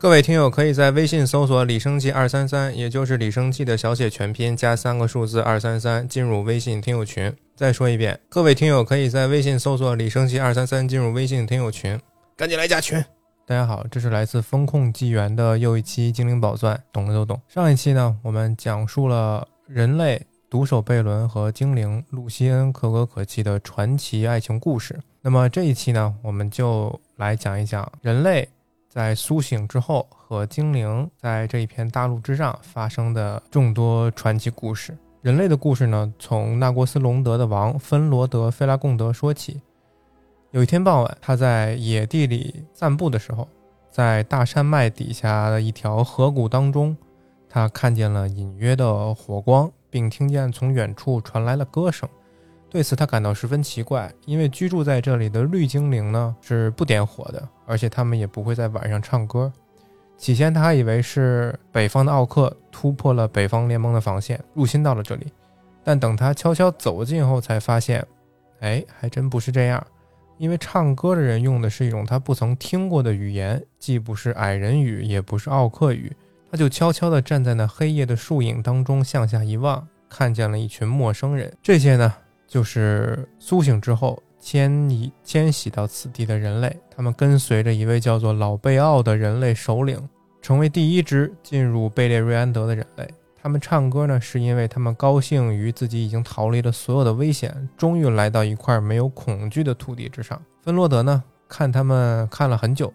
各位听友可以在微信搜索“李生记二三三”，也就是李生记的小写全拼加三个数字二三三，进入微信听友群。再说一遍，各位听友可以在微信搜索“李生记二三三”，进入微信听友群，赶紧来加群。大家好，这是来自风控纪元的又一期精灵宝钻，懂的都懂。上一期呢，我们讲述了人类独守贝伦和精灵露西恩可歌可泣的传奇爱情故事。那么这一期呢，我们就来讲一讲人类。在苏醒之后，和精灵在这一片大陆之上发生的众多传奇故事。人类的故事呢，从纳国斯隆德的王芬罗德·菲拉贡德说起。有一天傍晚，他在野地里散步的时候，在大山脉底下的一条河谷当中，他看见了隐约的火光，并听见从远处传来了歌声。对此，他感到十分奇怪，因为居住在这里的绿精灵呢是不点火的，而且他们也不会在晚上唱歌。起先，他还以为是北方的奥克突破了北方联盟的防线，入侵到了这里。但等他悄悄走近后，才发现，哎，还真不是这样。因为唱歌的人用的是一种他不曾听过的语言，既不是矮人语，也不是奥克语。他就悄悄地站在那黑夜的树影当中，向下一望，看见了一群陌生人。这些呢？就是苏醒之后迁移迁徙到此地的人类，他们跟随着一位叫做老贝奥的人类首领，成为第一支进入贝列瑞安德的人类。他们唱歌呢，是因为他们高兴于自己已经逃离了所有的危险，终于来到一块没有恐惧的土地之上。芬洛德呢，看他们看了很久，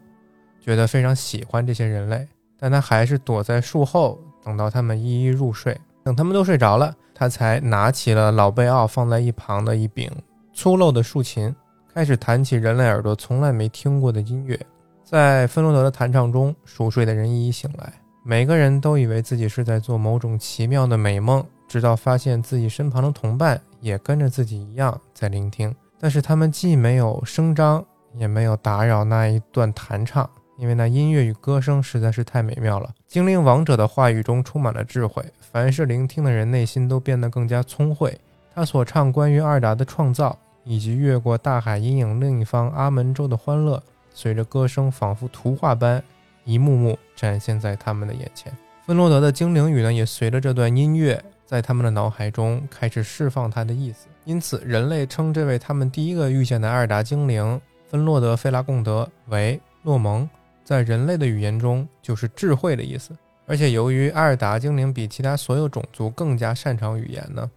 觉得非常喜欢这些人类，但他还是躲在树后，等到他们一一入睡。等他们都睡着了。他才拿起了老贝奥放在一旁的一柄粗陋的竖琴，开始弹起人类耳朵从来没听过的音乐。在芬罗德的弹唱中，熟睡的人一一醒来，每个人都以为自己是在做某种奇妙的美梦，直到发现自己身旁的同伴也跟着自己一样在聆听。但是他们既没有声张，也没有打扰那一段弹唱。因为那音乐与歌声实在是太美妙了。精灵王者的话语中充满了智慧，凡是聆听的人内心都变得更加聪慧。他所唱关于阿尔达的创造，以及越过大海阴影另一方阿门州的欢乐，随着歌声仿佛图画般一幕幕展现在他们的眼前。芬洛德的精灵语呢，也随着这段音乐在他们的脑海中开始释放它的意思。因此，人类称这位他们第一个遇见的阿尔达精灵芬洛德·费拉贡德为诺蒙。在人类的语言中，就是智慧的意思。而且，由于阿尔达精灵比其他所有种族更加擅长语言呢，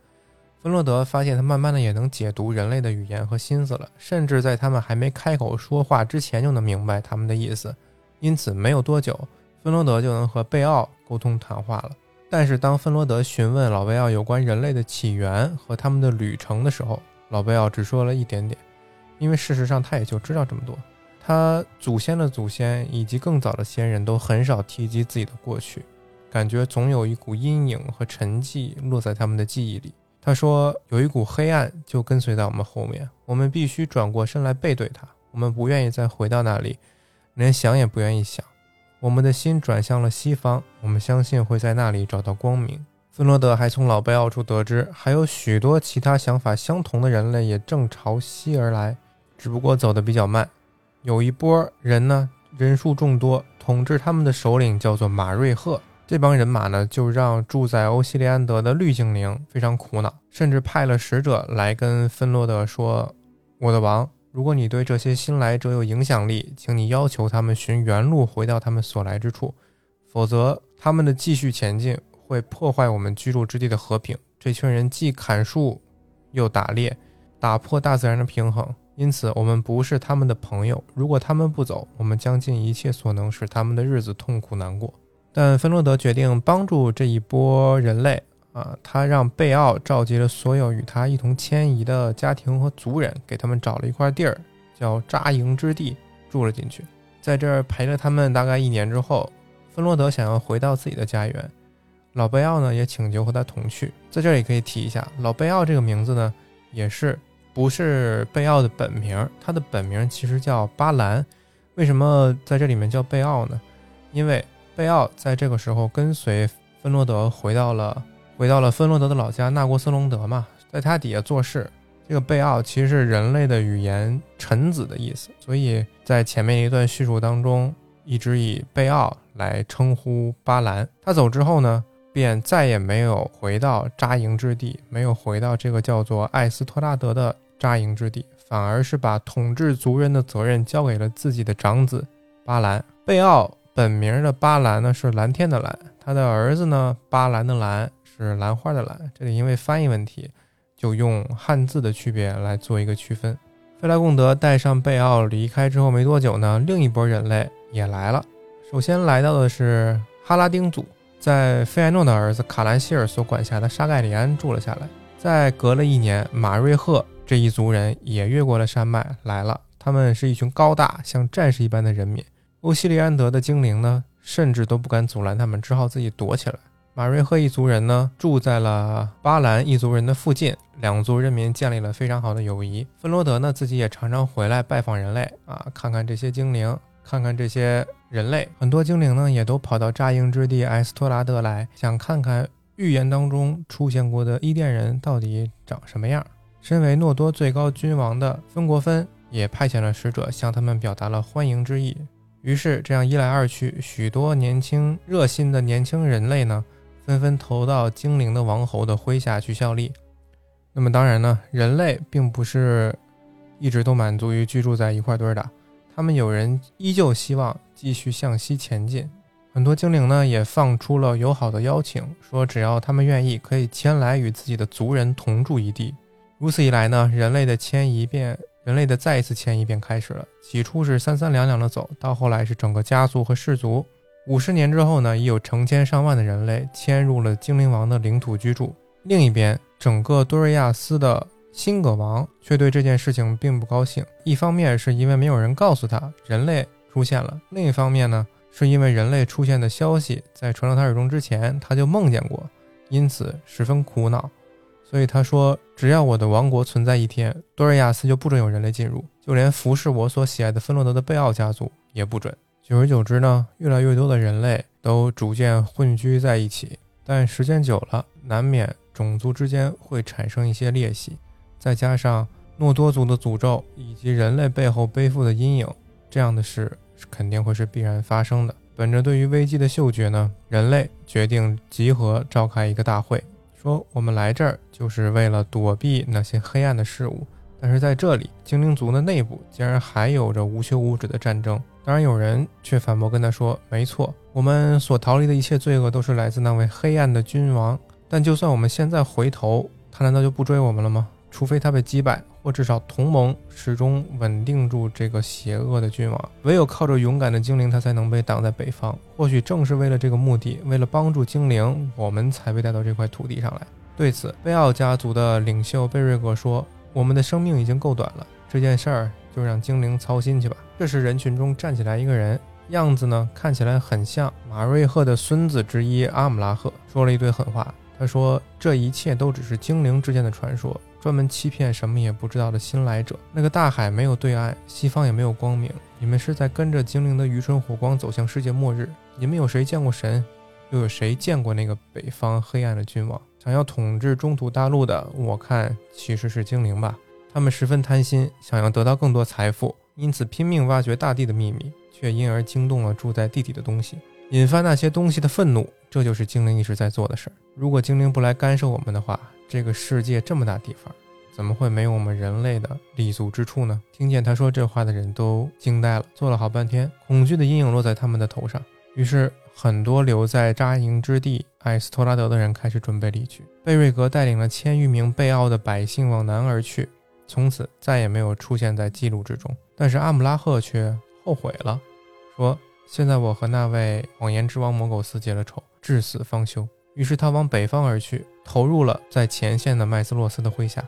芬洛德发现他慢慢的也能解读人类的语言和心思了，甚至在他们还没开口说话之前就能明白他们的意思。因此，没有多久，芬罗德就能和贝奥沟通谈话了。但是，当芬罗德询问老贝奥有关人类的起源和他们的旅程的时候，老贝奥只说了一点点，因为事实上他也就知道这么多。他祖先的祖先以及更早的先人都很少提及自己的过去，感觉总有一股阴影和沉寂落在他们的记忆里。他说：“有一股黑暗就跟随在我们后面，我们必须转过身来背对他。我们不愿意再回到那里，连想也不愿意想。我们的心转向了西方，我们相信会在那里找到光明。”芬罗德还从老贝奥处得知，还有许多其他想法相同的人类也正朝西而来，只不过走得比较慢。有一波人呢，人数众多，统治他们的首领叫做马瑞赫。这帮人马呢，就让住在欧西利安德的绿精灵非常苦恼，甚至派了使者来跟芬洛德说：“我的王，如果你对这些新来者有影响力，请你要求他们寻原路回到他们所来之处，否则他们的继续前进会破坏我们居住之地的和平。这群人既砍树，又打猎，打破大自然的平衡。”因此，我们不是他们的朋友。如果他们不走，我们将尽一切所能使他们的日子痛苦难过。但芬罗德决定帮助这一波人类啊，他让贝奥召集了所有与他一同迁移的家庭和族人，给他们找了一块地儿，叫扎营之地，住了进去。在这儿陪了他们大概一年之后，芬罗德想要回到自己的家园。老贝奥呢，也请求和他同去。在这里可以提一下，老贝奥这个名字呢，也是。不是贝奥的本名，他的本名其实叫巴兰。为什么在这里面叫贝奥呢？因为贝奥在这个时候跟随芬罗德回到了回到了芬罗德的老家纳国斯隆德嘛，在他底下做事。这个贝奥其实是人类的语言臣子的意思，所以在前面一段叙述当中一直以贝奥来称呼巴兰。他走之后呢，便再也没有回到扎营之地，没有回到这个叫做艾斯托拉德的扎营之地，反而是把统治族人的责任交给了自己的长子巴兰。贝奥本名的巴兰呢是蓝天的蓝，他的儿子呢巴兰的兰是兰花的兰。这里因为翻译问题，就用汉字的区别来做一个区分。费莱贡德带上贝奥离开之后没多久呢，另一波人类也来了。首先来到的是哈拉丁族，在费埃诺的儿子卡兰希尔所管辖的沙盖里安住了下来。再隔了一年，马瑞赫这一族人也越过了山脉来了。他们是一群高大像战士一般的人民。欧西利安德的精灵呢，甚至都不敢阻拦他们，只好自己躲起来。马瑞赫一族人呢，住在了巴兰一族人的附近，两族人民建立了非常好的友谊。芬罗德呢，自己也常常回来拜访人类啊，看看这些精灵，看看这些人类。很多精灵呢，也都跑到扎营之地埃斯托拉德来，想看看预言当中出现过的伊甸人到底长什么样。身为诺多最高君王的芬国芬，也派遣了使者向他们表达了欢迎之意。于是，这样一来二去，许多年轻热心的年轻人类呢。纷纷投到精灵的王侯的麾下去效力。那么当然呢，人类并不是一直都满足于居住在一块堆儿的，他们有人依旧希望继续向西前进。很多精灵呢也放出了友好的邀请，说只要他们愿意，可以迁来与自己的族人同住一地。如此一来呢，人类的迁移便人类的再一次迁移便开始了。起初是三三两两的走，到后来是整个家族和氏族。五十年之后呢，已有成千上万的人类迁入了精灵王的领土居住。另一边，整个多瑞亚斯的辛葛王却对这件事情并不高兴。一方面是因为没有人告诉他人类出现了；另一方面呢，是因为人类出现的消息在传到他耳中之前，他就梦见过，因此十分苦恼。所以他说：“只要我的王国存在一天，多瑞亚斯就不准有人类进入，就连服侍我所喜爱的芬洛德的贝奥家族也不准。”久而久之呢，越来越多的人类都逐渐混居在一起，但时间久了，难免种族之间会产生一些裂隙。再加上诺多族的诅咒以及人类背后背负的阴影，这样的事肯定会是必然发生的。本着对于危机的嗅觉呢，人类决定集合召开一个大会，说我们来这儿就是为了躲避那些黑暗的事物。但是在这里，精灵族的内部竟然还有着无休无止的战争。当然，有人却反驳跟他说：“没错，我们所逃离的一切罪恶都是来自那位黑暗的君王。但就算我们现在回头，他难道就不追我们了吗？除非他被击败，或至少同盟始终稳定住这个邪恶的君王。唯有靠着勇敢的精灵，他才能被挡在北方。或许正是为了这个目的，为了帮助精灵，我们才被带到这块土地上来。”对此，贝奥家族的领袖贝瑞格说：“我们的生命已经够短了，这件事儿。”就让精灵操心去吧。这时，人群中站起来一个人，样子呢看起来很像马瑞赫的孙子之一阿姆拉赫，说了一堆狠话。他说：“这一切都只是精灵之间的传说，专门欺骗什么也不知道的新来者。那个大海没有对岸，西方也没有光明。你们是在跟着精灵的愚蠢火光走向世界末日。你们有谁见过神？又有谁见过那个北方黑暗的君王？想要统治中土大陆的，我看其实是精灵吧。”他们十分贪心，想要得到更多财富，因此拼命挖掘大地的秘密，却因而惊动了住在地底的东西，引发那些东西的愤怒。这就是精灵一直在做的事儿。如果精灵不来干涉我们的话，这个世界这么大地方，怎么会没有我们人类的立足之处呢？听见他说这话的人都惊呆了，坐了好半天，恐惧的阴影落在他们的头上。于是，很多留在扎营之地艾斯托拉德的人开始准备离去。贝瑞格带领了千余名贝奥的百姓往南而去。从此再也没有出现在记录之中。但是阿姆拉赫却后悔了，说：“现在我和那位谎言之王摩苟斯结了仇，至死方休。”于是他往北方而去，投入了在前线的麦斯洛斯的麾下。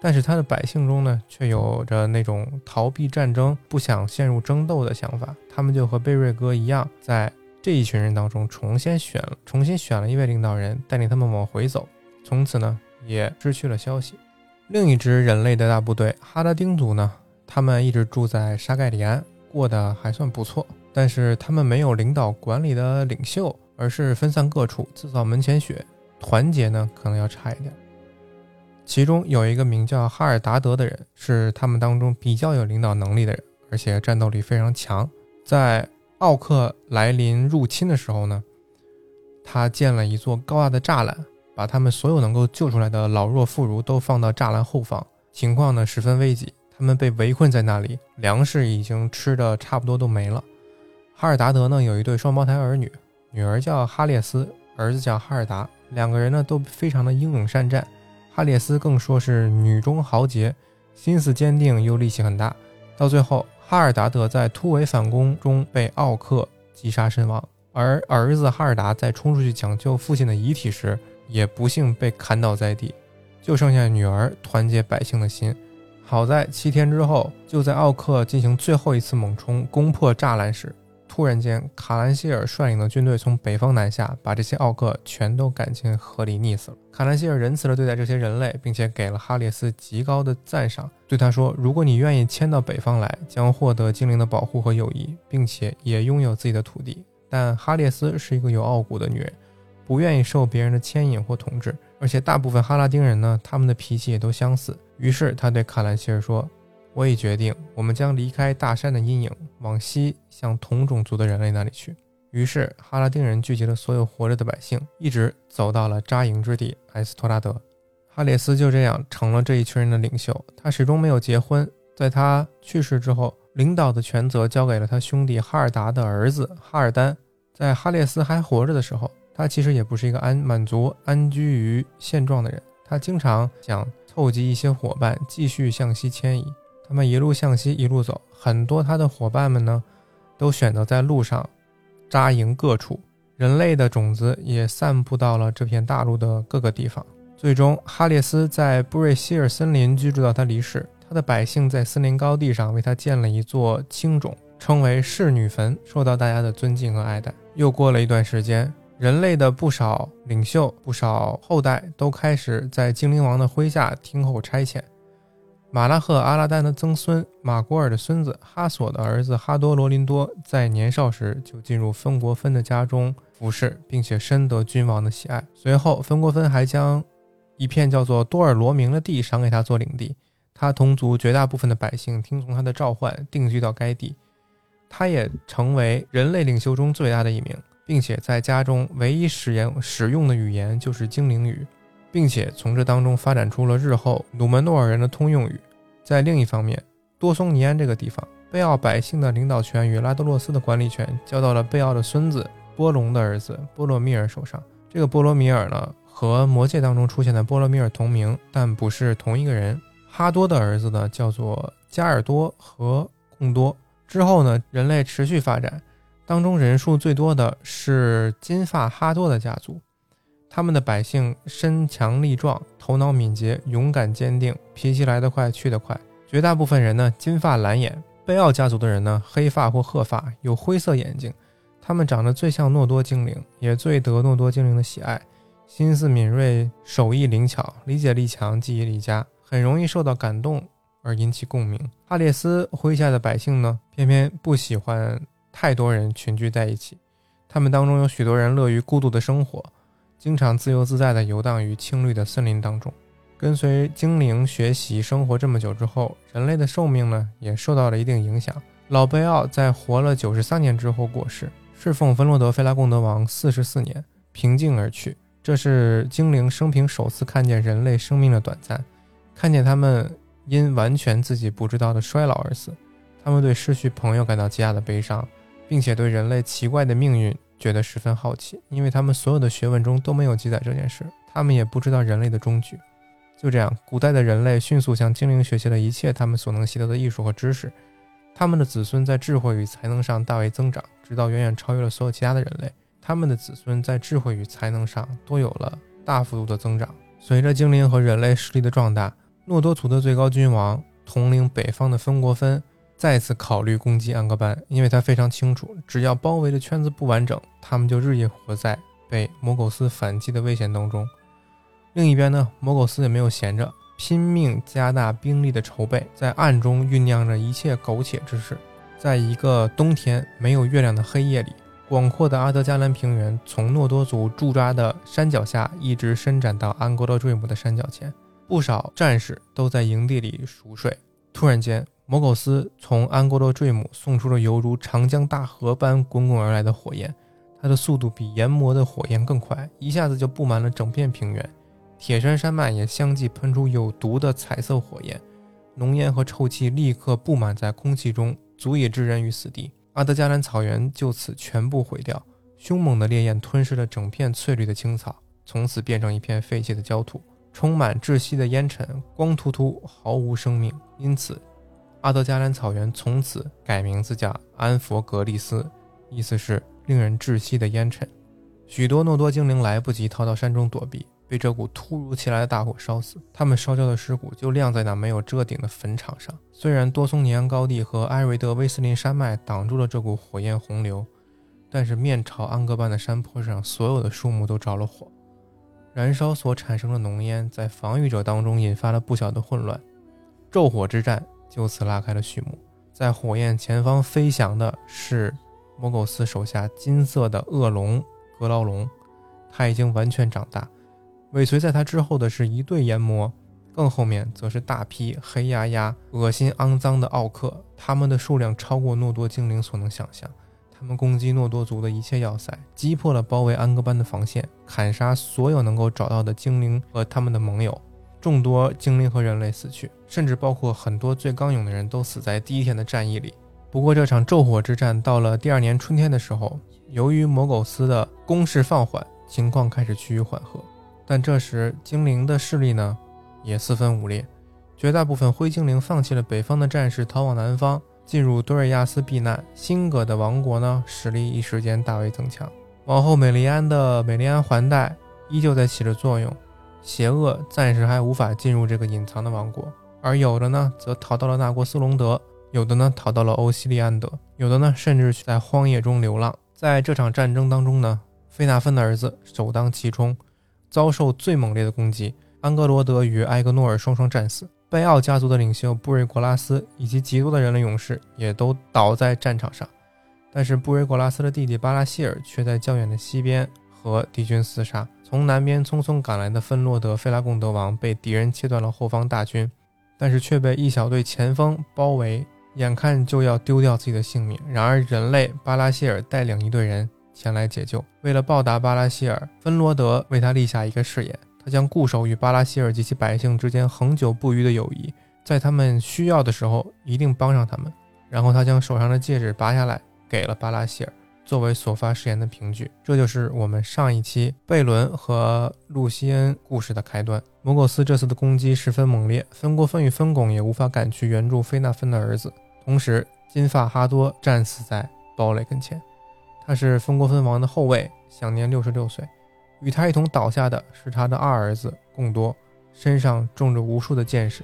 但是他的百姓中呢，却有着那种逃避战争、不想陷入争斗的想法。他们就和贝瑞哥一样，在这一群人当中重新选了，重新选了一位领导人，带领他们往回走。从此呢，也失去了消息。另一支人类的大部队哈拉丁族呢，他们一直住在沙盖里安，过得还算不错。但是他们没有领导管理的领袖，而是分散各处，自扫门前雪。团结呢，可能要差一点。其中有一个名叫哈尔达德的人，是他们当中比较有领导能力的人，而且战斗力非常强。在奥克来临入侵的时候呢，他建了一座高大的栅栏，把他们所有能够救出来的老弱妇孺都放到栅栏后方。情况呢十分危急，他们被围困在那里，粮食已经吃的差不多都没了。哈尔达德呢有一对双胞胎儿女，女儿叫哈列斯，儿子叫哈尔达，两个人呢都非常的英勇善战。哈列斯更说是女中豪杰，心思坚定又力气很大。到最后，哈尔达德在突围反攻中被奥克击杀身亡，而儿子哈尔达在冲出去抢救父亲的遗体时，也不幸被砍倒在地。就剩下女儿团结百姓的心。好在七天之后，就在奥克进行最后一次猛冲，攻破栅栏时。突然间，卡兰希尔率领的军队从北方南下，把这些奥克全都赶进河里溺死了。卡兰希尔仁慈地对待这些人类，并且给了哈列斯极高的赞赏，对他说：“如果你愿意迁到北方来，将获得精灵的保护和友谊，并且也拥有自己的土地。”但哈列斯是一个有傲骨的女人，不愿意受别人的牵引或统治，而且大部分哈拉丁人呢，他们的脾气也都相似。于是他对卡兰希尔说。我已决定，我们将离开大山的阴影，往西向同种族的人类那里去。于是，哈拉丁人聚集了所有活着的百姓，一直走到了扎营之地埃斯托拉德。哈列斯就这样成了这一群人的领袖。他始终没有结婚。在他去世之后，领导的权责交给了他兄弟哈尔达的儿子哈尔丹。在哈列斯还活着的时候，他其实也不是一个安满足安居于现状的人。他经常想凑集一些伙伴，继续向西迁移。他们一路向西，一路走。很多他的伙伴们呢，都选择在路上扎营各处。人类的种子也散布到了这片大陆的各个地方。最终，哈列斯在布瑞希尔森林居住到他离世。他的百姓在森林高地上为他建了一座青冢，称为侍女坟，受到大家的尊敬和爱戴。又过了一段时间，人类的不少领袖、不少后代都开始在精灵王的麾下听候差遣。马拉赫阿拉丹的曾孙马古尔的孙子哈索的儿子哈多罗林多，在年少时就进入芬国芬的家中服侍，并且深得君王的喜爱。随后，芬国芬还将一片叫做多尔罗明的地赏给他做领地。他同族绝大部分的百姓听从他的召唤，定居到该地。他也成为人类领袖中最大的一名，并且在家中唯一使言使用的语言就是精灵语。并且从这当中发展出了日后努门诺尔人的通用语。在另一方面，多松尼安这个地方，贝奥百姓的领导权与拉德洛斯的管理权交到了贝奥的孙子波隆的儿子波罗米尔手上。这个波罗米尔呢，和魔戒当中出现的波罗米尔同名，但不是同一个人。哈多的儿子呢，叫做加尔多和贡多。之后呢，人类持续发展，当中人数最多的是金发哈多的家族。他们的百姓身强力壮，头脑敏捷，勇敢坚定，脾气来得快去得快。绝大部分人呢，金发蓝眼。贝奥家族的人呢，黑发或褐发，有灰色眼睛。他们长得最像诺多精灵，也最得诺多精灵的喜爱。心思敏锐，手艺灵巧，理解力强，记忆力佳，很容易受到感动而引起共鸣。哈列斯麾下的百姓呢，偏偏不喜欢太多人群聚在一起。他们当中有许多人乐于孤独的生活。经常自由自在地游荡于青绿的森林当中，跟随精灵学习生活这么久之后，人类的寿命呢也受到了一定影响。老贝奥在活了九十三年之后过世，侍奉芬罗德菲拉贡德王四十四年，平静而去。这是精灵生平首次看见人类生命的短暂，看见他们因完全自己不知道的衰老而死。他们对失去朋友感到极大的悲伤，并且对人类奇怪的命运。觉得十分好奇，因为他们所有的学问中都没有记载这件事，他们也不知道人类的终局。就这样，古代的人类迅速向精灵学习了一切他们所能习得的艺术和知识，他们的子孙在智慧与才能上大为增长，直到远远超越了所有其他的人类。他们的子孙在智慧与才能上都有了大幅度的增长。随着精灵和人类势力的壮大，诺多族的最高君王统领北方的芬国芬。再次考虑攻击安格班，因为他非常清楚，只要包围的圈子不完整，他们就日夜活在被魔苟斯反击的危险当中。另一边呢，魔苟斯也没有闲着，拼命加大兵力的筹备，在暗中酝酿着一切苟且之事。在一个冬天没有月亮的黑夜里，广阔的阿德加兰平原从诺多族驻扎的山脚下一直伸展到安格勒坠姆的山脚前，不少战士都在营地里熟睡。突然间。摩苟斯从安哥洛坠姆送出了犹如长江大河般滚滚而来的火焰，它的速度比研磨的火焰更快，一下子就布满了整片平原。铁山山脉也相继喷出有毒的彩色火焰，浓烟和臭气立刻布满在空气中，足以置人于死地。阿德加兰草原就此全部毁掉，凶猛的烈焰吞噬了整片翠绿的青草，从此变成一片废弃的焦土，充满窒息的烟尘，光秃秃，毫无生命。因此。阿德加兰草原从此改名字叫安佛格利斯，意思是令人窒息的烟尘。许多诺多精灵来不及逃到山中躲避，被这股突如其来的大火烧死。他们烧焦的尸骨就晾在那没有遮顶的坟场上。虽然多松尼安高地和埃瑞德威斯林山脉挡住了这股火焰洪流，但是面朝安格班的山坡上，所有的树木都着了火。燃烧所产生的浓烟在防御者当中引发了不小的混乱。昼火之战。就此拉开了序幕。在火焰前方飞翔的是摩苟斯手下金色的恶龙格劳龙，他已经完全长大。尾随在他之后的是一对炎魔，更后面则是大批黑压压、恶心肮脏的奥克，他们的数量超过诺多精灵所能想象。他们攻击诺多族的一切要塞，击破了包围安格班的防线，砍杀所有能够找到的精灵和他们的盟友。众多精灵和人类死去，甚至包括很多最刚勇的人都死在第一天的战役里。不过，这场昼火之战到了第二年春天的时候，由于魔苟斯的攻势放缓，情况开始趋于缓和。但这时，精灵的势力呢也四分五裂，绝大部分灰精灵放弃了北方的战士，逃往南方，进入多瑞亚斯避难。辛葛的王国呢，实力一时间大为增强。王后美利安的美利安环带依旧在起着作用。邪恶暂时还无法进入这个隐藏的王国，而有的呢，则逃到了纳国斯隆德；有的呢，逃到了欧西利安德；有的呢，甚至在荒野中流浪。在这场战争当中呢，费纳芬的儿子首当其冲，遭受最猛烈的攻击。安格罗德与埃格诺尔双双战死，贝奥家族的领袖布瑞格拉斯以及极多的人类勇士也都倒在战场上。但是布瑞格拉斯的弟弟巴拉希尔却在较远的西边和敌军厮杀。从南边匆匆赶来的芬洛德费拉贡德王被敌人切断了后方大军，但是却被一小队前锋包围，眼看就要丢掉自己的性命。然而，人类巴拉希尔带领一队人前来解救。为了报答巴拉希尔，芬罗德为他立下一个誓言：他将固守与巴拉希尔及其百姓之间恒久不渝的友谊，在他们需要的时候一定帮上他们。然后，他将手上的戒指拔下来，给了巴拉希尔。作为所发誓言的凭据，这就是我们上一期贝伦和露西恩故事的开端。摩苟斯这次的攻击十分猛烈，芬国芬与芬拱也无法赶去援助菲纳芬的儿子。同时，金发哈多战死在堡垒跟前，他是芬国芬王的后卫，享年六十六岁。与他一同倒下的是他的二儿子贡多，身上中着无数的箭矢，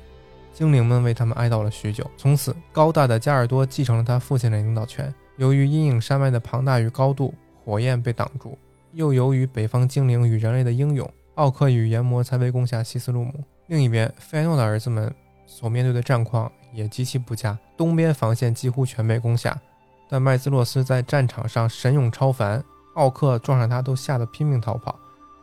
精灵们为他们哀悼了许久。从此，高大的加尔多继承了他父亲的领导权。由于阴影山脉的庞大与高度，火焰被挡住；又由于北方精灵与人类的英勇，奥克与炎魔才被攻下西斯路姆。另一边，费诺的儿子们所面对的战况也极其不佳，东边防线几乎全被攻下。但麦兹洛斯在战场上神勇超凡，奥克撞上他都吓得拼命逃跑。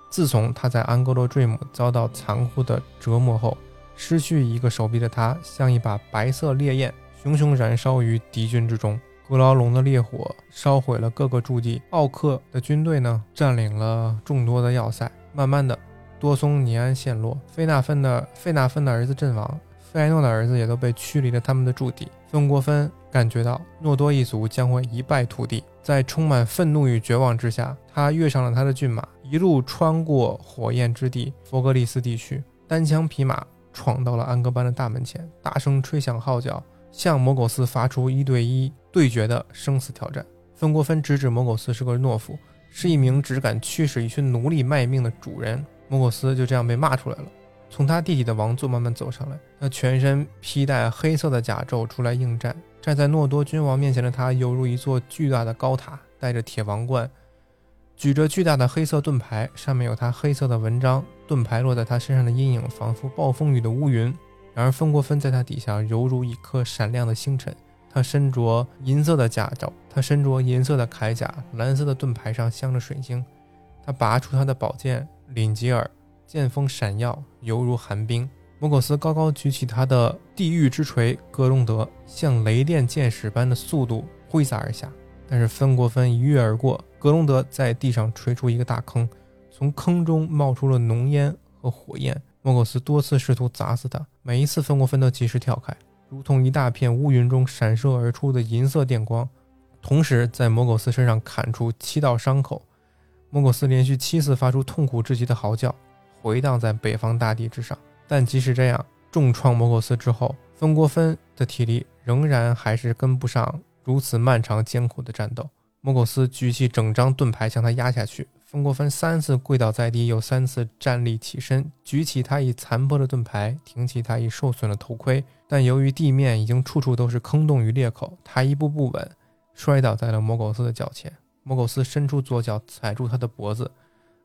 自从他在安格洛坠姆遭到残酷的折磨后，失去一个手臂的他像一把白色烈焰，熊熊燃烧于敌军之中。格劳龙的烈火烧毁了各个驻地，奥克的军队呢占领了众多的要塞。慢慢的，多松尼安陷落，费纳芬的费纳芬的儿子阵亡，费埃诺的儿子也都被驱离了他们的驻地。芬国芬感觉到诺多一族将会一败涂地，在充满愤怒与绝望之下，他跃上了他的骏马，一路穿过火焰之地佛格利斯地区，单枪匹马闯到了安格班的大门前，大声吹响号角。向摩苟斯发出一对一对决的生死挑战。芬国芬直指摩苟斯是个懦夫，是一名只敢驱使一群奴隶卖命的主人。摩苟斯就这样被骂出来了。从他弟弟的王座慢慢走上来，他全身披戴黑色的甲胄出来应战。站在诺多君王面前的他，犹如一座巨大的高塔，戴着铁王冠，举着巨大的黑色盾牌，上面有他黑色的纹章。盾牌落在他身上的阴影，仿佛暴风雨的乌云。然而，芬国芬在他底下犹如一颗闪亮的星辰。他身着银色的甲胄，他身着银色的铠甲，蓝色的盾牌上镶着水晶。他拔出他的宝剑，领吉尔，剑锋闪耀，犹如寒冰。摩苟斯高高举起他的地狱之锤格隆德，像雷电箭矢般的速度挥洒而下。但是芬国芬一跃而过，格隆德在地上锤出一个大坑，从坑中冒出了浓烟和火焰。莫苟斯多次试图砸死他，每一次芬国芬都及时跳开，如同一大片乌云中闪射而出的银色电光，同时在莫苟斯身上砍出七道伤口。莫苟斯连续七次发出痛苦至极的嚎叫，回荡在北方大地之上。但即使这样，重创摩狗斯之后，芬国芬的体力仍然还是跟不上如此漫长艰苦的战斗。摩狗斯举起整张盾牌向他压下去，芬国芬三次跪倒在地，又三次站立起身，举起他已残破的盾牌，挺起他已受损的头盔。但由于地面已经处处都是坑洞与裂口，他一步不稳，摔倒在了摩苟斯的脚前。摩苟斯伸出左脚踩住他的脖子，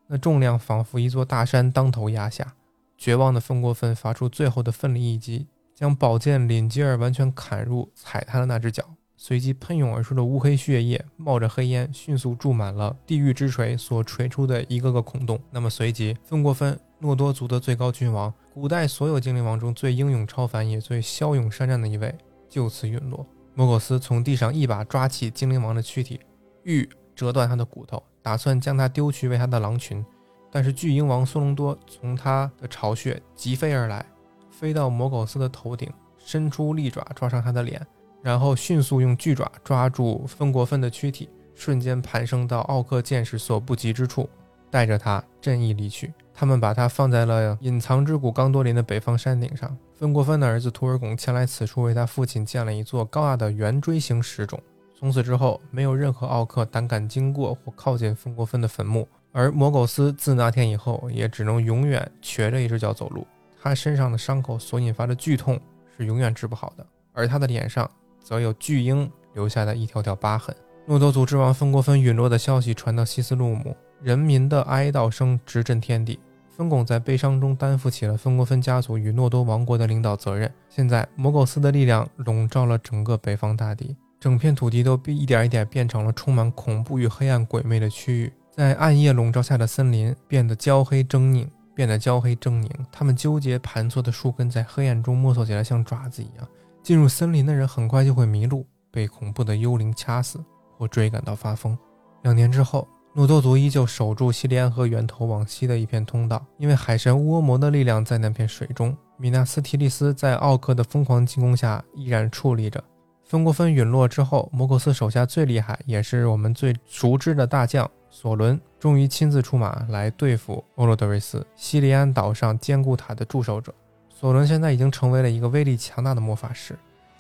那重量仿佛一座大山当头压下。绝望的芬国芬发出最后的奋力一击，将宝剑领吉尔完全砍入踩他的那只脚，随即喷涌而出的乌黑血液冒着黑烟，迅速注满了地狱之锤所锤出的一个个孔洞。那么随即，芬国芬诺多族的最高君王，古代所有精灵王中最英勇超凡也最骁勇善战的一位，就此陨落。摩苟斯从地上一把抓起精灵王的躯体，欲折断他的骨头，打算将他丢去为他的狼群。但是巨鹰王索隆多从他的巢穴疾飞而来，飞到摩苟斯的头顶，伸出利爪抓上他的脸，然后迅速用巨爪抓住芬国芬的躯体，瞬间攀升到奥克剑士所不及之处，带着他振翼离去。他们把他放在了隐藏之谷冈多林的北方山顶上。芬国芬的儿子图尔贡前来此处为他父亲建了一座高大的圆锥形石冢。从此之后，没有任何奥克胆敢经过或靠近芬国芬的坟墓。而摩苟斯自那天以后，也只能永远瘸着一只脚走路。他身上的伤口所引发的剧痛是永远治不好的，而他的脸上则有巨婴留下的一条条疤痕。诺多族之王芬国芬陨落的消息传到西斯路姆，人民的哀悼声直震天地。芬巩在悲伤中担负起了芬国芬家族与诺多王国的领导责任。现在，摩苟斯的力量笼罩了整个北方大地，整片土地都一点一点变成了充满恐怖与黑暗鬼魅的区域。在暗夜笼罩下的森林变得焦黑狰狞，变得焦黑狰狞。它们纠结盘错的树根在黑暗中摸索起来，像爪子一样。进入森林的人很快就会迷路，被恐怖的幽灵掐死，或追赶到发疯。两年之后，诺多族依旧守住西里安河源头往西的一片通道，因为海神乌欧摩的力量在那片水中。米纳斯提利斯在奥克的疯狂进攻下依然矗立着。芬国芬陨落之后，摩格斯手下最厉害，也是我们最熟知的大将。索伦终于亲自出马来对付欧罗德瑞斯，西里安岛上坚固塔的驻守者。索伦现在已经成为了一个威力强大的魔法师，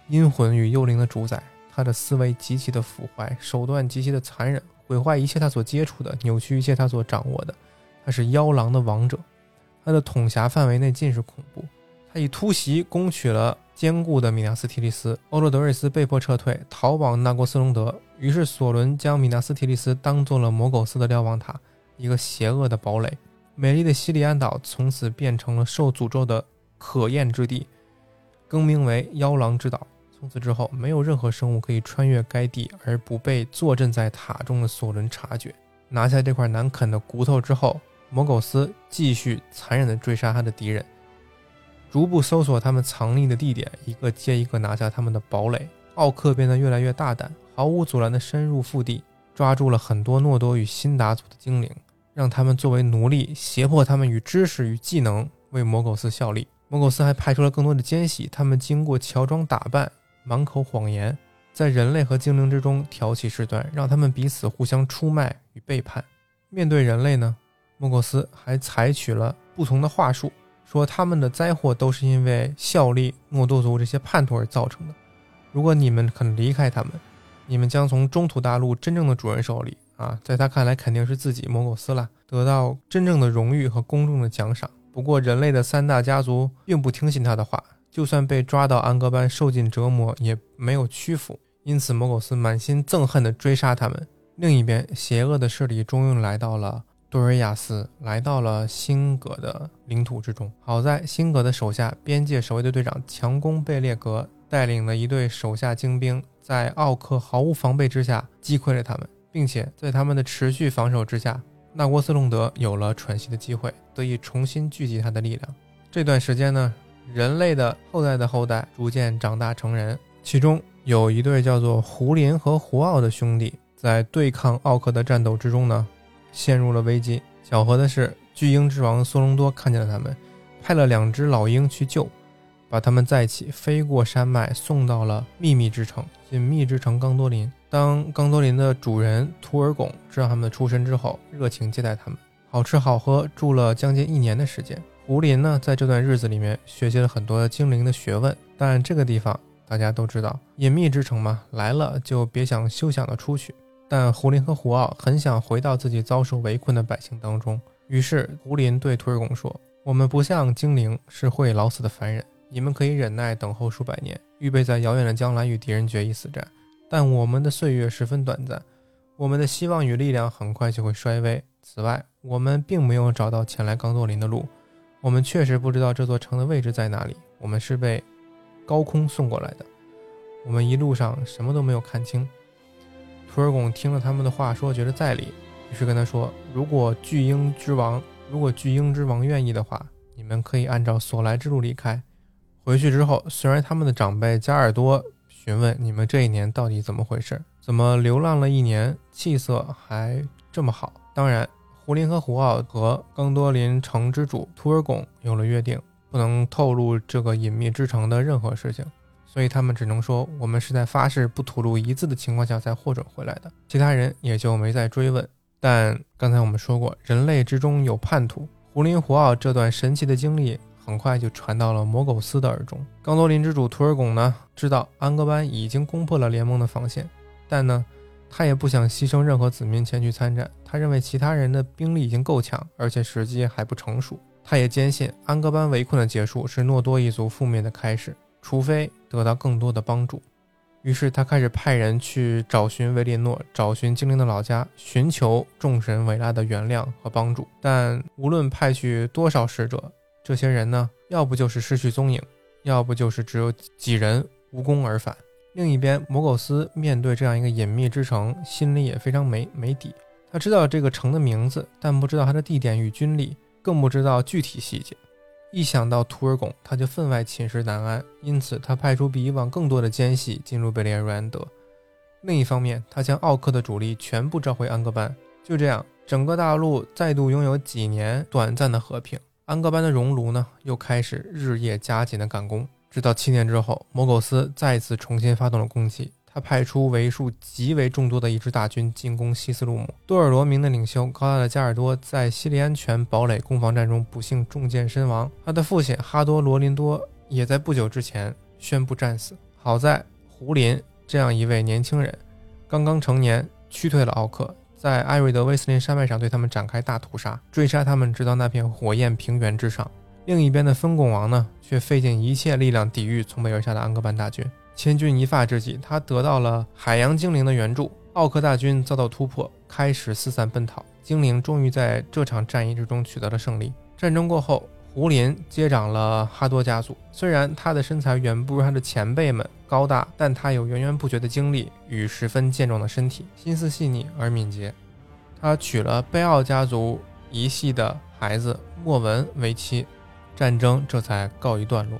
阴魂与幽灵的主宰。他的思维极其的腐坏，手段极其的残忍，毁坏一切他所接触的，扭曲一切他所掌握的。他是妖狼的王者，他的统辖范围内尽是恐怖。他以突袭攻取了。坚固的米纳斯提利斯，欧洛德瑞斯被迫撤退，逃往纳国斯隆德。于是索伦将米纳斯提利斯当做了魔苟斯的瞭望塔，一个邪恶的堡垒。美丽的西里安岛从此变成了受诅咒的可厌之地，更名为妖狼之岛。从此之后，没有任何生物可以穿越该地而不被坐镇在塔中的索伦察觉。拿下这块难啃的骨头之后，摩苟斯继续残忍地追杀他的敌人。逐步搜索他们藏匿的地点，一个接一个拿下他们的堡垒。奥克变得越来越大胆，毫无阻拦地深入腹地，抓住了很多诺多与辛达族的精灵，让他们作为奴隶，胁迫他们与知识与技能为摩苟斯效力。摩苟斯还派出了更多的奸细，他们经过乔装打扮，满口谎言，在人类和精灵之中挑起事端，让他们彼此互相出卖与背叛。面对人类呢，莫苟斯还采取了不同的话术。说他们的灾祸都是因为效力诺多族这些叛徒而造成的。如果你们肯离开他们，你们将从中土大陆真正的主人手里啊，在他看来肯定是自己摩苟斯了，得到真正的荣誉和公众的奖赏。不过人类的三大家族并不听信他的话，就算被抓到安格班受尽折磨，也没有屈服。因此摩苟斯满心憎恨地追杀他们。另一边，邪恶的势力终于来到了。多瑞亚斯来到了辛格的领土之中。好在辛格的手下边界守卫队队长强攻贝列格带领了一队手下精兵，在奥克毫无防备之下击溃了他们，并且在他们的持续防守之下，纳沃斯隆德有了喘息的机会，得以重新聚集他的力量。这段时间呢，人类的后代的后代逐渐长大成人，其中有一对叫做胡林和胡奥的兄弟，在对抗奥克的战斗之中呢，陷入了危机。巧合的是，巨鹰之王索隆多看见了他们，派了两只老鹰去救，把他们在一起，飞过山脉，送到了秘密之城——隐秘之城冈多林。当冈多林的主人图尔贡知道他们的出身之后，热情接待他们，好吃好喝，住了将近一年的时间。胡林呢，在这段日子里面学习了很多精灵的学问，但这个地方大家都知道，隐秘之城嘛，来了就别想休想的出去。但胡林和胡奥很想回到自己遭受围困的百姓当中，于是胡林对图尔贡说：“我们不像精灵，是会老死的凡人，你们可以忍耐等候数百年，预备在遥远的将来与敌人决一死战。但我们的岁月十分短暂，我们的希望与力量很快就会衰微。此外，我们并没有找到前来冈多林的路。”我们确实不知道这座城的位置在哪里。我们是被高空送过来的，我们一路上什么都没有看清。图尔贡听了他们的话，说觉得在理，于是跟他说：“如果巨鹰之王，如果巨鹰之王愿意的话，你们可以按照所来之路离开。回去之后，虽然他们的长辈加尔多询问你们这一年到底怎么回事，怎么流浪了一年，气色还这么好，当然。”胡林和胡奥和冈多林城之主图尔贡有了约定，不能透露这个隐秘之城的任何事情，所以他们只能说我们是在发誓不吐露一字的情况下才获准回来的。其他人也就没再追问。但刚才我们说过，人类之中有叛徒。胡林胡奥这段神奇的经历很快就传到了魔苟斯的耳中。冈多林之主图尔贡呢，知道安格班已经攻破了联盟的防线，但呢。他也不想牺牲任何子民前去参战。他认为其他人的兵力已经够强，而且时机还不成熟。他也坚信安格班围困的结束是诺多一族覆灭的开始，除非得到更多的帮助。于是他开始派人去找寻维列诺，找寻精灵的老家，寻求众神伟大的原谅和帮助。但无论派去多少使者，这些人呢，要不就是失去踪影，要不就是只有几人无功而返。另一边，摩苟斯面对这样一个隐秘之城，心里也非常没没底。他知道这个城的名字，但不知道它的地点与军力，更不知道具体细节。一想到图尔贡，他就分外寝食难安。因此，他派出比以往更多的奸细进入贝列瑞安德。另一方面，他将奥克的主力全部召回安格班。就这样，整个大陆再度拥有几年短暂的和平。安格班的熔炉呢，又开始日夜加紧的赶工。直到七年之后，摩苟斯再次重新发动了攻击。他派出为数极为众多的一支大军进攻西斯路姆。多尔罗明的领袖高大的加尔多在西利安泉堡垒攻防战中不幸中箭身亡。他的父亲哈多罗林多也在不久之前宣布战死。好在胡林这样一位年轻人，刚刚成年，驱退了奥克，在艾瑞德威斯林山脉上对他们展开大屠杀，追杀他们直到那片火焰平原之上。另一边的分拱王呢，却费尽一切力量抵御从北而下的安格班大军。千钧一发之际，他得到了海洋精灵的援助。奥克大军遭到突破，开始四散奔逃。精灵终于在这场战役之中取得了胜利。战争过后，胡林接掌了哈多家族。虽然他的身材远不如他的前辈们高大，但他有源源不绝的精力与十分健壮的身体，心思细腻而敏捷。他娶了贝奥家族一系的孩子莫文为妻。战争这才告一段落，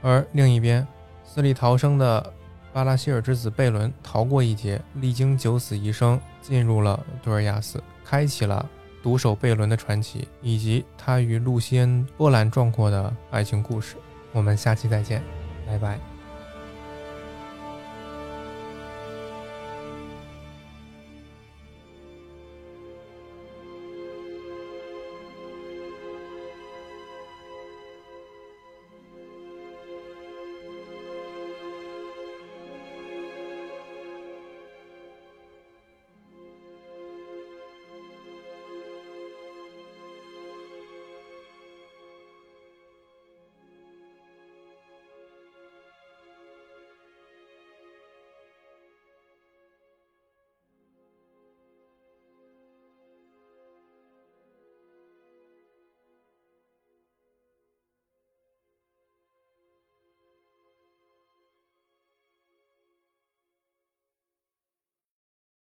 而另一边，死里逃生的巴拉希尔之子贝伦逃过一劫，历经九死一生，进入了杜尔亚斯，开启了独守贝伦的传奇，以及他与露西恩波澜壮阔的爱情故事。我们下期再见，拜拜。